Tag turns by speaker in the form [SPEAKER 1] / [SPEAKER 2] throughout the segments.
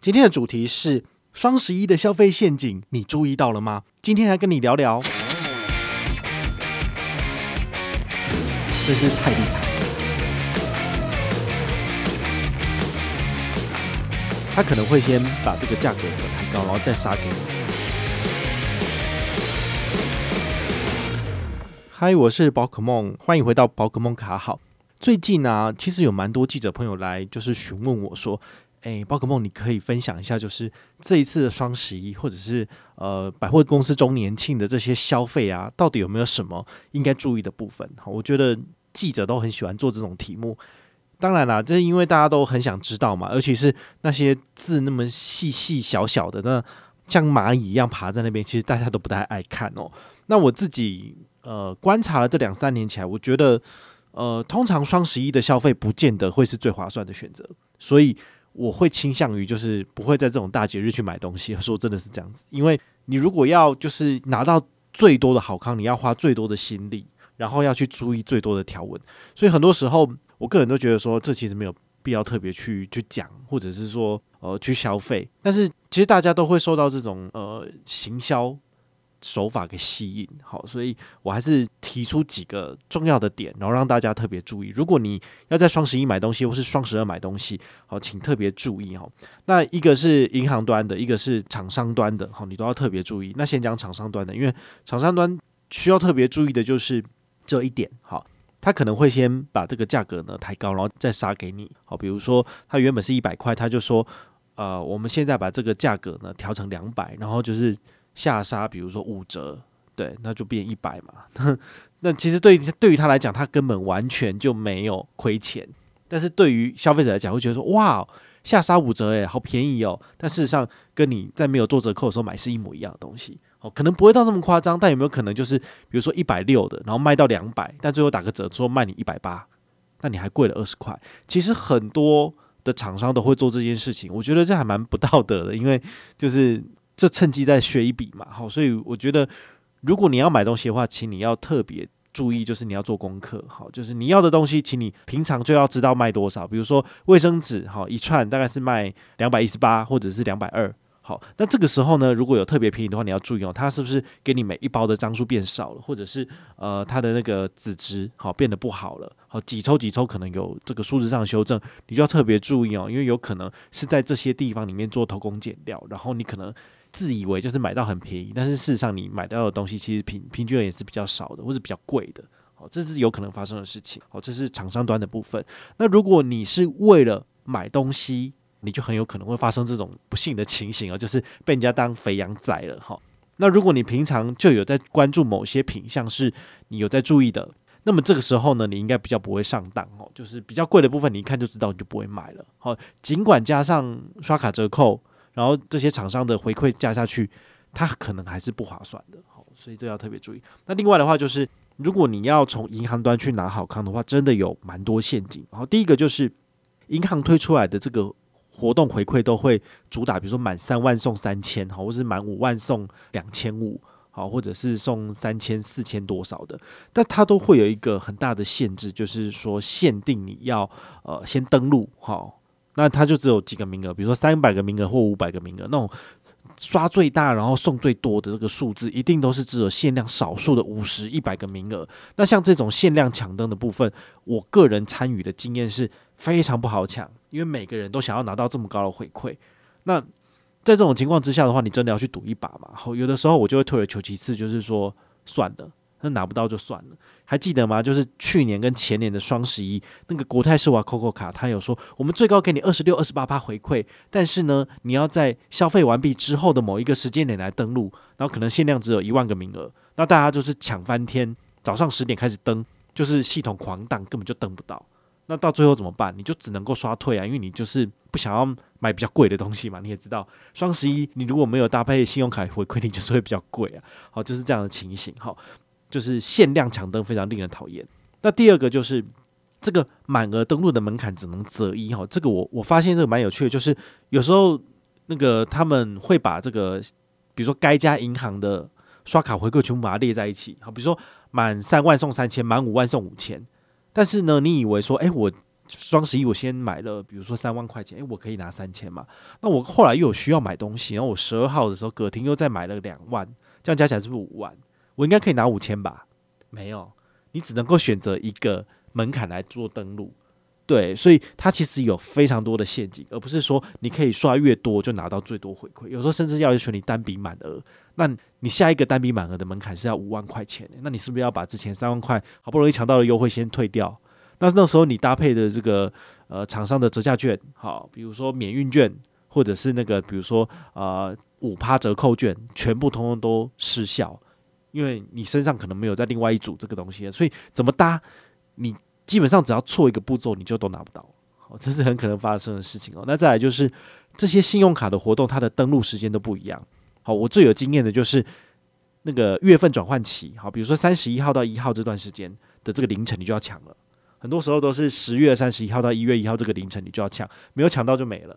[SPEAKER 1] 今天的主题是双十一的消费陷阱，你注意到了吗？今天来跟你聊聊，真是太厉害了。他可能会先把这个价格抬高，然后再杀给你。嗨，我是宝可梦，欢迎回到宝可梦卡好。最近啊，其实有蛮多记者朋友来，就是询问我说。哎，宝可梦，你可以分享一下，就是这一次的双十一，或者是呃百货公司周年庆的这些消费啊，到底有没有什么应该注意的部分？好，我觉得记者都很喜欢做这种题目。当然啦，这是因为大家都很想知道嘛，尤其是那些字那么细细小小的，那像蚂蚁一样爬在那边，其实大家都不太爱看哦。那我自己呃观察了这两三年起来，我觉得呃通常双十一的消费不见得会是最划算的选择，所以。我会倾向于就是不会在这种大节日去买东西，说真的是这样子，因为你如果要就是拿到最多的好康，你要花最多的心力，然后要去注意最多的条文，所以很多时候我个人都觉得说这其实没有必要特别去去讲，或者是说呃去消费，但是其实大家都会受到这种呃行销。手法给吸引，好，所以我还是提出几个重要的点，然后让大家特别注意。如果你要在双十一买东西，或是双十二买东西，好，请特别注意哈。那一个是银行端的，一个是厂商端的，好，你都要特别注意。那先讲厂商端的，因为厂商端需要特别注意的就是这一点，好，他可能会先把这个价格呢抬高，然后再杀给你，好，比如说他原本是一百块，他就说，呃，我们现在把这个价格呢调成两百，然后就是。下杀，比如说五折，对，那就变一百嘛。那其实对于对于他来讲，他根本完全就没有亏钱。但是对于消费者来讲，会觉得说哇，下杀五折，诶，好便宜哦。但事实上，跟你在没有做折扣的时候买是一模一样的东西。哦，可能不会到这么夸张，但有没有可能就是，比如说一百六的，然后卖到两百，但最后打个折说卖你一百八，那你还贵了二十块。其实很多的厂商都会做这件事情，我觉得这还蛮不道德的，因为就是。这趁机再学一笔嘛，好，所以我觉得，如果你要买东西的话，请你要特别注意，就是你要做功课，好，就是你要的东西，请你平常就要知道卖多少。比如说卫生纸，好，一串大概是卖两百一十八，或者是两百二，好，那这个时候呢，如果有特别便宜的话，你要注意哦，它是不是给你每一包的张数变少了，或者是呃它的那个纸质好变得不好了，好，几抽几抽可能有这个数字上的修正，你就要特别注意哦，因为有可能是在这些地方里面做偷工减料，然后你可能。自以为就是买到很便宜，但是事实上你买到的东西其实平平均也是比较少的，或是比较贵的。好，这是有可能发生的事情。好，这是厂商端的部分。那如果你是为了买东西，你就很有可能会发生这种不幸的情形啊，就是被人家当肥羊宰了。哈，那如果你平常就有在关注某些品项，是你有在注意的，那么这个时候呢，你应该比较不会上当哦。就是比较贵的部分，你一看就知道，你就不会买了。好，尽管加上刷卡折扣。然后这些厂商的回馈加下去，它可能还是不划算的，好，所以这要特别注意。那另外的话就是，如果你要从银行端去拿好康的话，真的有蛮多陷阱。然后第一个就是，银行推出来的这个活动回馈都会主打，比如说满三万送三千，好，或是满五万送两千五，好，或者是送三千、四千多少的，但它都会有一个很大的限制，就是说限定你要呃先登录，好。那它就只有几个名额，比如说三百个名额或五百个名额，那种刷最大然后送最多的这个数字，一定都是只有限量少数的五十、一百个名额。那像这种限量抢灯的部分，我个人参与的经验是非常不好抢，因为每个人都想要拿到这么高的回馈。那在这种情况之下的话，你真的要去赌一把嘛？好，有的时候我就会退而求其次，就是说算了。那拿不到就算了，还记得吗？就是去年跟前年的双十一，那个国泰世华 COCO 卡，他有说我们最高给你二十六、二十八趴回馈，但是呢，你要在消费完毕之后的某一个时间点来登录，然后可能限量只有一万个名额，那大家就是抢翻天，早上十点开始登，就是系统狂挡，根本就登不到。那到最后怎么办？你就只能够刷退啊，因为你就是不想要买比较贵的东西嘛。你也知道，双十一你如果没有搭配信用卡回馈，你就是会比较贵啊。好，就是这样的情形。好。就是限量抢灯非常令人讨厌。那第二个就是这个满额登录的门槛只能择一哈，这个我我发现这个蛮有趣的，就是有时候那个他们会把这个，比如说该家银行的刷卡回馈全部把它列在一起，好，比如说满三万送三千，满五万送五千。但是呢，你以为说，诶，我双十一我先买了，比如说三万块钱，诶，我可以拿三千嘛。那我后来又有需要买东西，然后我十二号的时候葛婷又再买了两万，这样加起来是不是五万？我应该可以拿五千吧？没有，你只能够选择一个门槛来做登录。对，所以它其实有非常多的陷阱，而不是说你可以刷越多就拿到最多回馈。有时候甚至要求你单笔满额，那你下一个单笔满额的门槛是要五万块钱，那你是不是要把之前三万块好不容易抢到的优惠先退掉？那那时候你搭配的这个呃厂商的折价券，好，比如说免运券，或者是那个比如说呃五趴折扣券，全部通通都失效，因为你身上可能没有在另外一组这个东西，所以怎么搭你？基本上只要错一个步骤，你就都拿不到，好，这是很可能发生的事情哦。那再来就是这些信用卡的活动，它的登录时间都不一样。好，我最有经验的就是那个月份转换期，好，比如说三十一号到一号这段时间的这个凌晨，你就要抢了。很多时候都是十月三十一号到一月一号这个凌晨，你就要抢，没有抢到就没了。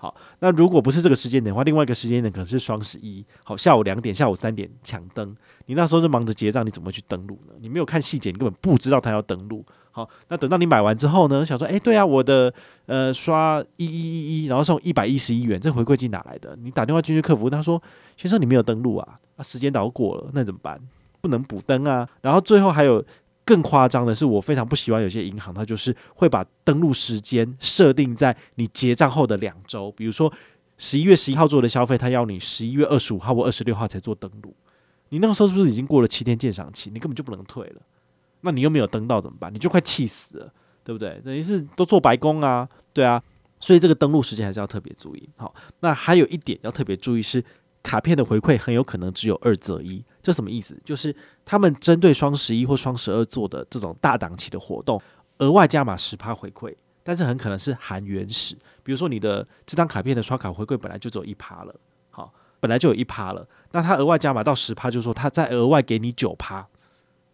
[SPEAKER 1] 好，那如果不是这个时间点的话，另外一个时间点可能是双十一，好，下午两点、下午三点抢登，你那时候是忙着结账，你怎么去登录呢？你没有看细节，你根本不知道他要登录。好，那等到你买完之后呢，想说，诶、欸，对啊，我的呃刷一一一一，然后送一百一十一元，这回馈金哪来的？你打电话进去客服，他说，先生你没有登录啊，啊时间倒过了，那怎么办？不能补登啊。然后最后还有。更夸张的是，我非常不喜欢有些银行，它就是会把登录时间设定在你结账后的两周。比如说十一月十一号做的消费，它要你十一月二十五号或二十六号才做登录。你那个时候是不是已经过了七天鉴赏期？你根本就不能退了。那你又没有登到怎么办？你就快气死了，对不对？等于是都做白工啊，对啊。所以这个登录时间还是要特别注意。好，那还有一点要特别注意是。卡片的回馈很有可能只有二择一，这什么意思？就是他们针对双十一或双十二做的这种大档期的活动，额外加码十趴回馈，但是很可能是含原始。比如说你的这张卡片的刷卡回馈本来就只有一趴了，好，本来就有一趴了，那他额外加码到十趴，就是说他再额外给你九趴，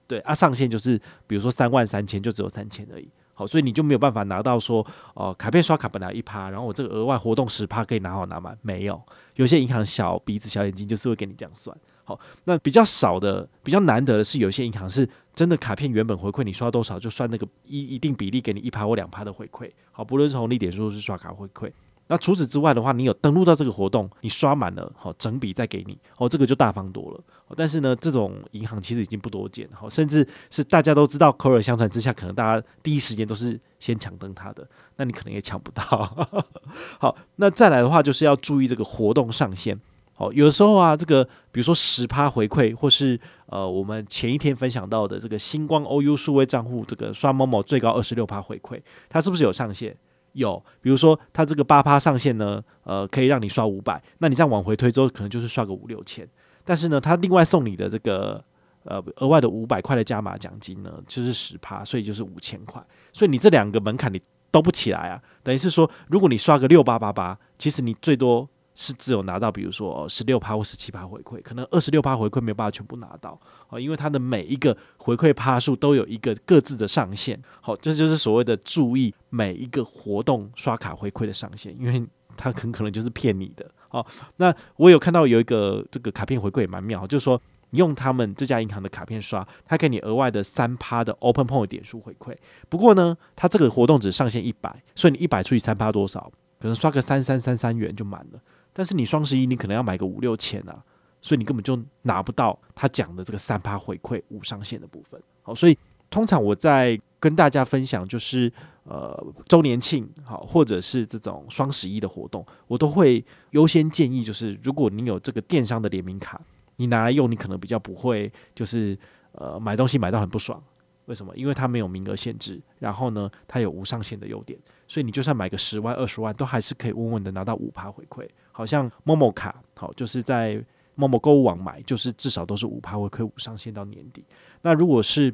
[SPEAKER 1] 对啊，上限就是比如说三万三千就只有三千而已。好，所以你就没有办法拿到说，哦、卡片刷卡本来一趴，然后我这个额外活动十趴可以拿好拿满，没有。有些银行小鼻子小眼睛，就是会给你这样算。好，那比较少的、比较难得的是，有些银行是真的卡片原本回馈你刷多少，就算那个一一定比例给你一趴或两趴的回馈。好，不论是红利点数是刷卡回馈。那除此之外的话，你有登录到这个活动，你刷满了，好，整笔再给你，哦，这个就大方多了。但是呢，这种银行其实已经不多见，好，甚至是大家都知道，口耳相传之下，可能大家第一时间都是先抢登它的，那你可能也抢不到。好，那再来的话，就是要注意这个活动上限。好，有时候啊，这个比如说十趴回馈，或是呃，我们前一天分享到的这个星光 OU 数位账户，这个刷某某最高二十六趴回馈，它是不是有上限？有，比如说它这个八趴上限呢，呃，可以让你刷五百，那你这样往回推之后，可能就是刷个五六千。但是呢，它另外送你的这个呃额外的五百块的加码奖金呢，就是十趴，所以就是五千块。所以你这两个门槛你都不起来啊，等于是说，如果你刷个六八八八，其实你最多。是只有拿到，比如说十六趴或十七趴回馈，可能二十六趴回馈没有办法全部拿到啊，因为它的每一个回馈趴数都有一个各自的上限。好，这就是所谓的注意每一个活动刷卡回馈的上限，因为它很可能就是骗你的。好，那我有看到有一个这个卡片回馈也蛮妙，就是说你用他们这家银行的卡片刷，它给你额外的三趴的 Open Point 点数回馈。不过呢，它这个活动只上限一百，所以你一百除以三趴多少？可能刷个三三三三元就满了。但是你双十一你可能要买个五六千啊，所以你根本就拿不到他讲的这个三趴回馈无上限的部分。好，所以通常我在跟大家分享就是呃周年庆好，或者是这种双十一的活动，我都会优先建议就是如果你有这个电商的联名卡，你拿来用，你可能比较不会就是呃买东西买到很不爽。为什么？因为它没有名额限制，然后呢，它有无上限的优点，所以你就算买个十万、二十万，都还是可以稳稳的拿到五趴回馈。好像 Momo 卡，好，就是在 Momo 购物网买，就是至少都是五趴回馈，五上限到年底。那如果是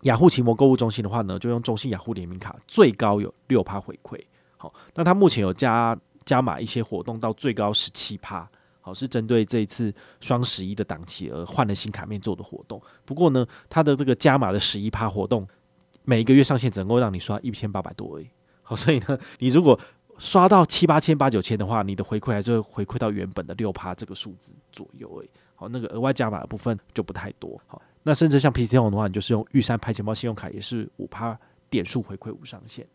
[SPEAKER 1] 雅虎奇摩购物中心的话呢，就用中信雅虎联名卡，最高有六趴回馈。好，那它目前有加加码一些活动，到最高十七趴。好，是针对这一次双十一的档期而换了新卡面做的活动。不过呢，它的这个加码的十一趴活动，每一个月上限只能够让你刷一千八百多而已。好，所以呢，你如果刷到七八千、八九千的话，你的回馈还是会回馈到原本的六趴这个数字左右诶。好，那个额外加码的部分就不太多。好，那甚至像 PC Home 的话，你就是用玉山拍钱包信用卡，也是五趴点数回馈无上限。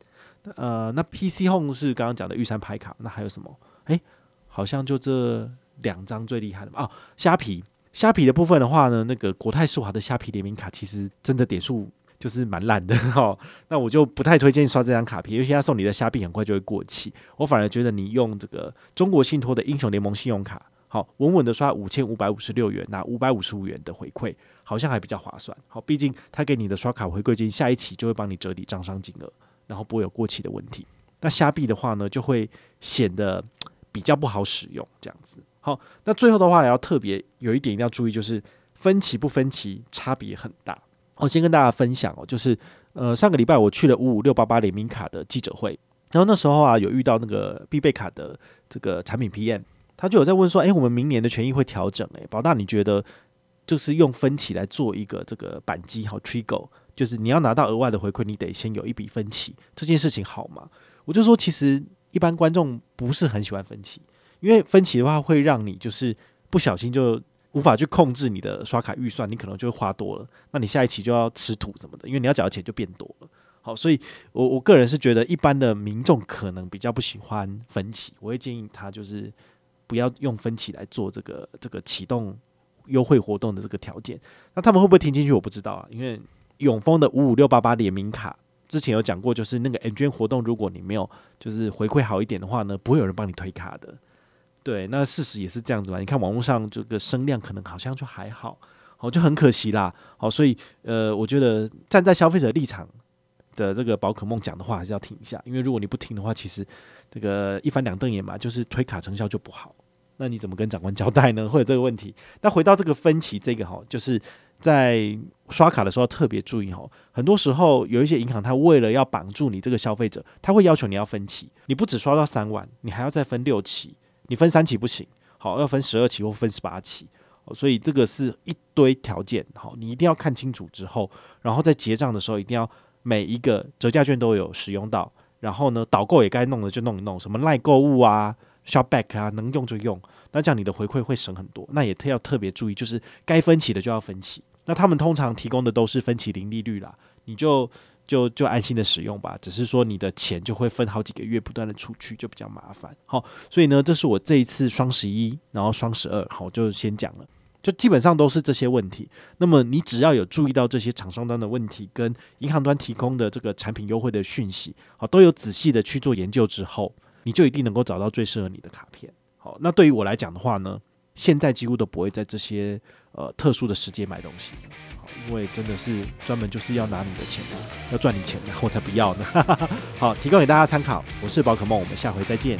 [SPEAKER 1] 呃，那 PC Home 是刚刚讲的玉山拍卡，那还有什么？诶，好像就这两张最厉害的嘛。哦，虾皮，虾皮的部分的话呢，那个国泰世华的虾皮联名卡其实真的点数就是蛮烂的哈、那我就不太推荐刷这张卡片，因为现在送你的虾币很快就会过期。我反而觉得你用这个中国信托的英雄联盟信用卡，好稳稳的刷五千五百五十六元，拿五百五十五元的回馈，好像还比较划算。好，毕竟他给你的刷卡回馈金，下一期就会帮你折抵账上金额。然后不会有过期的问题。那虾币的话呢，就会显得比较不好使用，这样子。好，那最后的话也要特别有一点一定要注意，就是分期不分期差别很大。我先跟大家分享哦，就是呃上个礼拜我去了五五六八八联名卡的记者会，然后那时候啊有遇到那个必备卡的这个产品 PM，他就有在问说，诶，我们明年的权益会调整，诶，宝大你觉得就是用分期来做一个这个扳机好 t r i g g e 就是你要拿到额外的回馈，你得先有一笔分期，这件事情好吗？我就说，其实一般观众不是很喜欢分期，因为分期的话会让你就是不小心就无法去控制你的刷卡预算，你可能就会花多了，那你下一期就要吃土什么的，因为你要缴的钱就变多了。好，所以我我个人是觉得一般的民众可能比较不喜欢分期，我会建议他就是不要用分期来做这个这个启动优惠活动的这个条件。那他们会不会听进去？我不知道啊，因为。永丰的五五六八八联名卡之前有讲过，就是那个 M 券活动，如果你没有就是回馈好一点的话呢，不会有人帮你推卡的。对，那事实也是这样子嘛。你看网络上这个声量可能好像就还好，好就很可惜啦。好，所以呃，我觉得站在消费者立场的这个宝可梦讲的话还是要听一下，因为如果你不听的话，其实这个一翻两瞪眼嘛，就是推卡成效就不好。那你怎么跟长官交代呢？会有这个问题。那回到这个分期这个哈，就是。在刷卡的时候特别注意哦，很多时候有一些银行，它为了要绑住你这个消费者，他会要求你要分期，你不只刷到三万，你还要再分六期，你分三期不行，好，要分十二期或分十八期，所以这个是一堆条件，好，你一定要看清楚之后，然后在结账的时候一定要每一个折价券都有使用到，然后呢，导购也该弄的就弄一弄，什么赖购物啊、Shopback 啊，能用就用，那这样你的回馈会省很多，那也特要特别注意，就是该分期的就要分期。那他们通常提供的都是分期零利率啦，你就就就安心的使用吧。只是说你的钱就会分好几个月不断的出去，就比较麻烦。好，所以呢，这是我这一次双十一，然后双十二，好，就先讲了，就基本上都是这些问题。那么你只要有注意到这些厂商端的问题，跟银行端提供的这个产品优惠的讯息，好，都有仔细的去做研究之后，你就一定能够找到最适合你的卡片。好，那对于我来讲的话呢，现在几乎都不会在这些。呃，特殊的时间买东西，因为真的是专门就是要拿你的钱的，要赚你钱的，我才不要呢。好，提供给大家参考。我是宝可梦，我们下回再见。